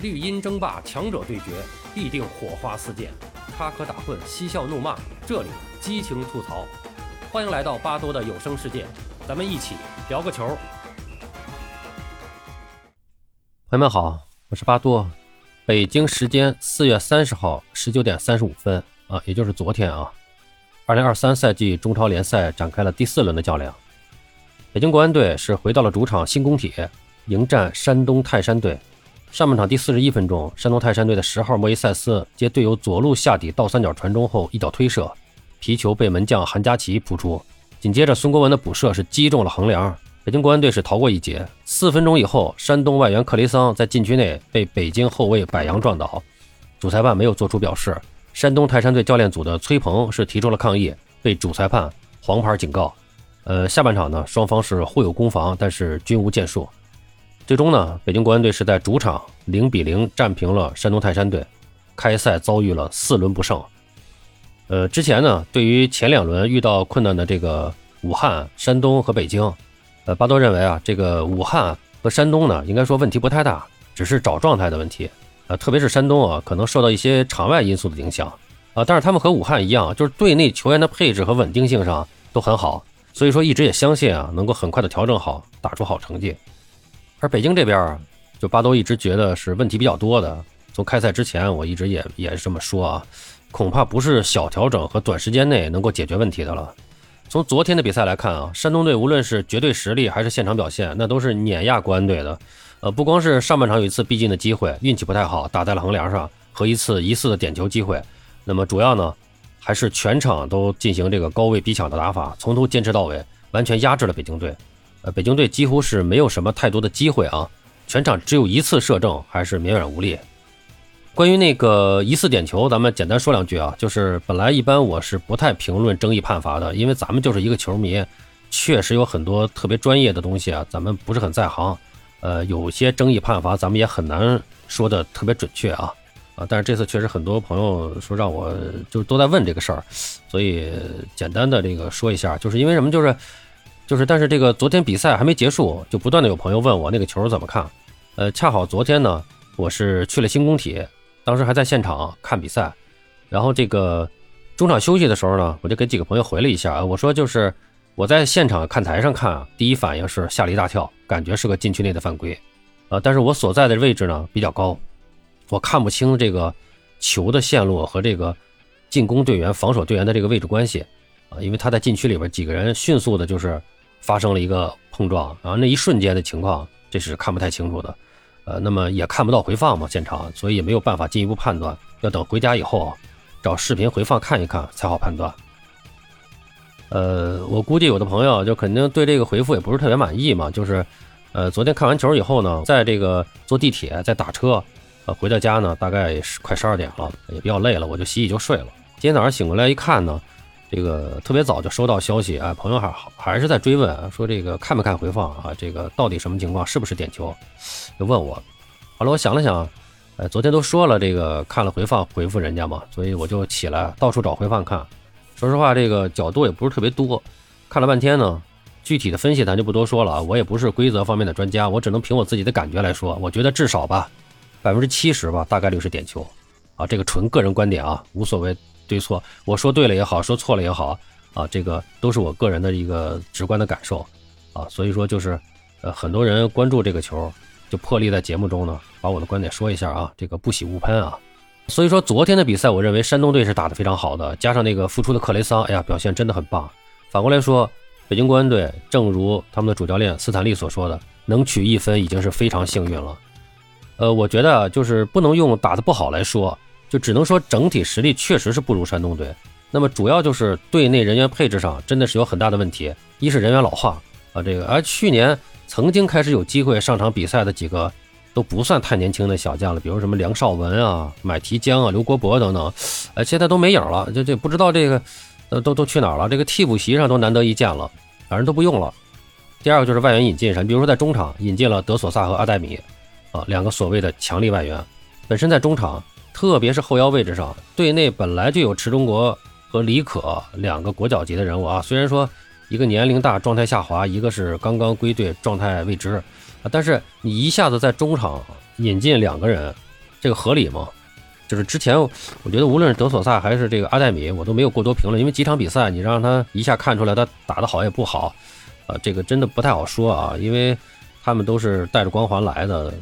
绿茵争霸，强者对决，必定火花四溅，插科打诨，嬉笑怒骂，这里激情吐槽。欢迎来到巴多的有声世界，咱们一起聊个球。朋友们好，我是巴多。北京时间四月三十号十九点三十五分啊，也就是昨天啊，二零二三赛季中超联赛展开了第四轮的较量。北京国安队是回到了主场新工体，迎战山东泰山队。上半场第四十一分钟，山东泰山队的十号莫伊塞斯接队友左路下底倒三角传中后一脚推射，皮球被门将韩佳琪扑出。紧接着孙国文的补射是击中了横梁，北京国安队是逃过一劫。四分钟以后，山东外援克雷桑在禁区内被北京后卫柏杨撞倒，主裁判没有做出表示。山东泰山队教练组的崔鹏是提出了抗议，被主裁判黄牌警告。呃，下半场呢，双方是互有攻防，但是均无建树。最终呢，北京国安队是在主场零比零战平了山东泰山队，开赛遭遇了四轮不胜。呃，之前呢，对于前两轮遇到困难的这个武汉、山东和北京，呃，巴多认为啊，这个武汉和山东呢，应该说问题不太大，只是找状态的问题。啊，特别是山东啊，可能受到一些场外因素的影响啊，但是他们和武汉一样，就是队内球员的配置和稳定性上都很好，所以说一直也相信啊，能够很快的调整好，打出好成绩。而北京这边啊，就巴多一直觉得是问题比较多的。从开赛之前，我一直也也是这么说啊，恐怕不是小调整和短时间内能够解决问题的了。从昨天的比赛来看啊，山东队无论是绝对实力还是现场表现，那都是碾压国安队的。呃，不光是上半场有一次逼近的机会，运气不太好，打在了横梁上，和一次疑似的点球机会。那么主要呢，还是全场都进行这个高位逼抢的打法，从头坚持到尾，完全压制了北京队。呃，北京队几乎是没有什么太多的机会啊，全场只有一次射正，还是绵软无力。关于那个疑似点球，咱们简单说两句啊，就是本来一般我是不太评论争议判罚的，因为咱们就是一个球迷，确实有很多特别专业的东西啊，咱们不是很在行。呃，有些争议判罚咱们也很难说的特别准确啊啊，但是这次确实很多朋友说让我就是都在问这个事儿，所以简单的这个说一下，就是因为什么，就是。就是，但是这个昨天比赛还没结束，就不断的有朋友问我那个球怎么看。呃，恰好昨天呢，我是去了新工体，当时还在现场看比赛。然后这个中场休息的时候呢，我就给几个朋友回了一下，我说就是我在现场看台上看啊，第一反应是吓了一大跳，感觉是个禁区内的犯规。呃，但是我所在的位置呢比较高，我看不清这个球的线路和这个进攻队员、防守队员的这个位置关系啊，因为他在禁区里边几个人迅速的就是。发生了一个碰撞，然后那一瞬间的情况，这是看不太清楚的，呃，那么也看不到回放嘛，现场，所以也没有办法进一步判断，要等回家以后找视频回放看一看才好判断。呃，我估计有的朋友就肯定对这个回复也不是特别满意嘛，就是，呃，昨天看完球以后呢，在这个坐地铁在打车，呃，回到家呢，大概是快十二点了，也比较累了，我就洗洗就睡了。今天早上醒过来一看呢。这个特别早就收到消息啊，朋友还还是在追问，说这个看没看回放啊？这个到底什么情况？是不是点球？就问我。好了，我想了想，呃，昨天都说了这个看了回放回复人家嘛，所以我就起来到处找回放看。说实话，这个角度也不是特别多，看了半天呢，具体的分析咱就不多说了啊。我也不是规则方面的专家，我只能凭我自己的感觉来说，我觉得至少吧，百分之七十吧，大概率是点球啊。这个纯个人观点啊，无所谓。对错，我说对了也好，说错了也好，啊，这个都是我个人的一个直观的感受，啊，所以说就是，呃，很多人关注这个球，就破例在节目中呢，把我的观点说一下啊，这个不喜勿喷啊。所以说昨天的比赛，我认为山东队是打得非常好的，加上那个复出的克雷桑，哎呀，表现真的很棒。反过来说，北京国安队，正如他们的主教练斯坦利所说的，能取一分已经是非常幸运了。呃，我觉得就是不能用打得不好来说。就只能说整体实力确实是不如山东队，那么主要就是队内人员配置上真的是有很大的问题。一是人员老化啊，这个而去年曾经开始有机会上场比赛的几个都不算太年轻的小将了，比如什么梁少文啊、买提江啊、刘国博等等，呃，现在都没影了，就这不知道这个呃都都去哪儿了？这个替补席上都难得一见了，反正都不用了。第二个就是外援引进上，比如说在中场引进了德索萨和阿戴米啊，两个所谓的强力外援，本身在中场。特别是后腰位置上，队内本来就有池中国和李可两个国脚级的人物啊。虽然说一个年龄大、状态下滑，一个是刚刚归队、状态未知啊，但是你一下子在中场引进两个人，这个合理吗？就是之前我觉得无论是德索萨还是这个阿戴米，我都没有过多评论，因为几场比赛你让他一下看出来他打得好也不好，啊，这个真的不太好说啊，因为他们都是带着光环来的。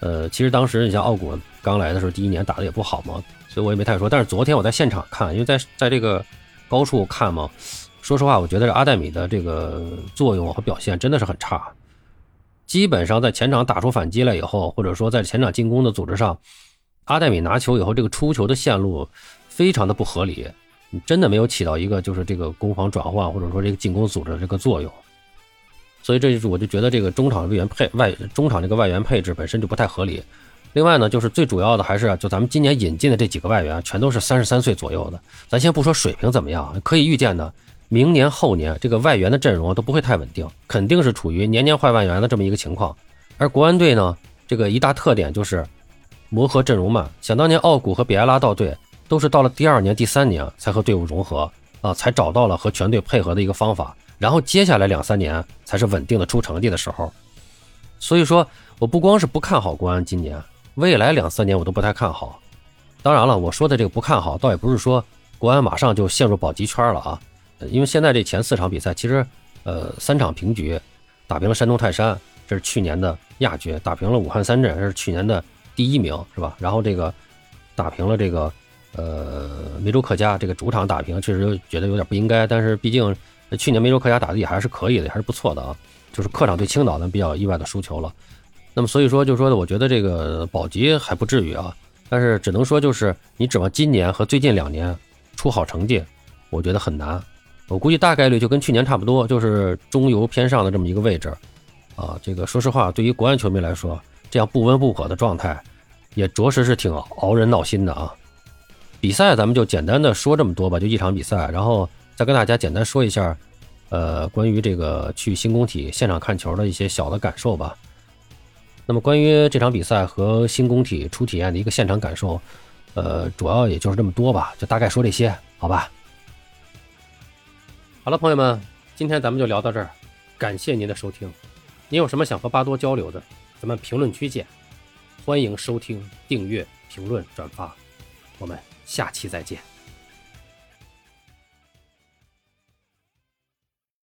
呃，其实当时你像奥古刚来的时候，第一年打的也不好嘛，所以我也没太说。但是昨天我在现场看，因为在在这个高处看嘛，说实话，我觉得这阿黛米的这个作用和表现真的是很差。基本上在前场打出反击来以后，或者说在前场进攻的组织上，阿黛米拿球以后，这个出球的线路非常的不合理，真的没有起到一个就是这个攻防转换或者说这个进攻组织的这个作用。所以这就是我就觉得这个中场的外援配外中场这个外援配置本身就不太合理。另外呢，就是最主要的还是就咱们今年引进的这几个外援，全都是三十三岁左右的。咱先不说水平怎么样，可以预见的，明年后年这个外援的阵容都不会太稳定，肯定是处于年年换外援的这么一个情况。而国安队呢，这个一大特点就是磨合阵容慢。想当年奥古和比埃拉到队，都是到了第二年、第三年才和队伍融合啊，才找到了和全队配合的一个方法。然后接下来两三年才是稳定的出成绩的时候，所以说我不光是不看好国安今年，未来两三年我都不太看好。当然了，我说的这个不看好，倒也不是说国安马上就陷入保级圈了啊，因为现在这前四场比赛其实，呃，三场平局，打平了山东泰山，这是去年的亚军；打平了武汉三镇，这是去年的第一名，是吧？然后这个打平了这个呃梅州客家，这个主场打平，确实觉得有点不应该，但是毕竟。那去年梅州客家打的也还是可以的，也还是不错的啊。就是客场对青岛呢比较意外的输球了。那么所以说，就说的，我觉得这个保级还不至于啊。但是只能说，就是你指望今年和最近两年出好成绩，我觉得很难。我估计大概率就跟去年差不多，就是中游偏上的这么一个位置啊。这个说实话，对于国安球迷来说，这样不温不火的状态，也着实是挺熬人闹心的啊。比赛咱们就简单的说这么多吧，就一场比赛，然后。再跟大家简单说一下，呃，关于这个去新工体现场看球的一些小的感受吧。那么关于这场比赛和新工体初体验的一个现场感受，呃，主要也就是这么多吧，就大概说这些，好吧。好了，朋友们，今天咱们就聊到这儿，感谢您的收听。您有什么想和巴多交流的，咱们评论区见。欢迎收听、订阅、评论、转发，我们下期再见。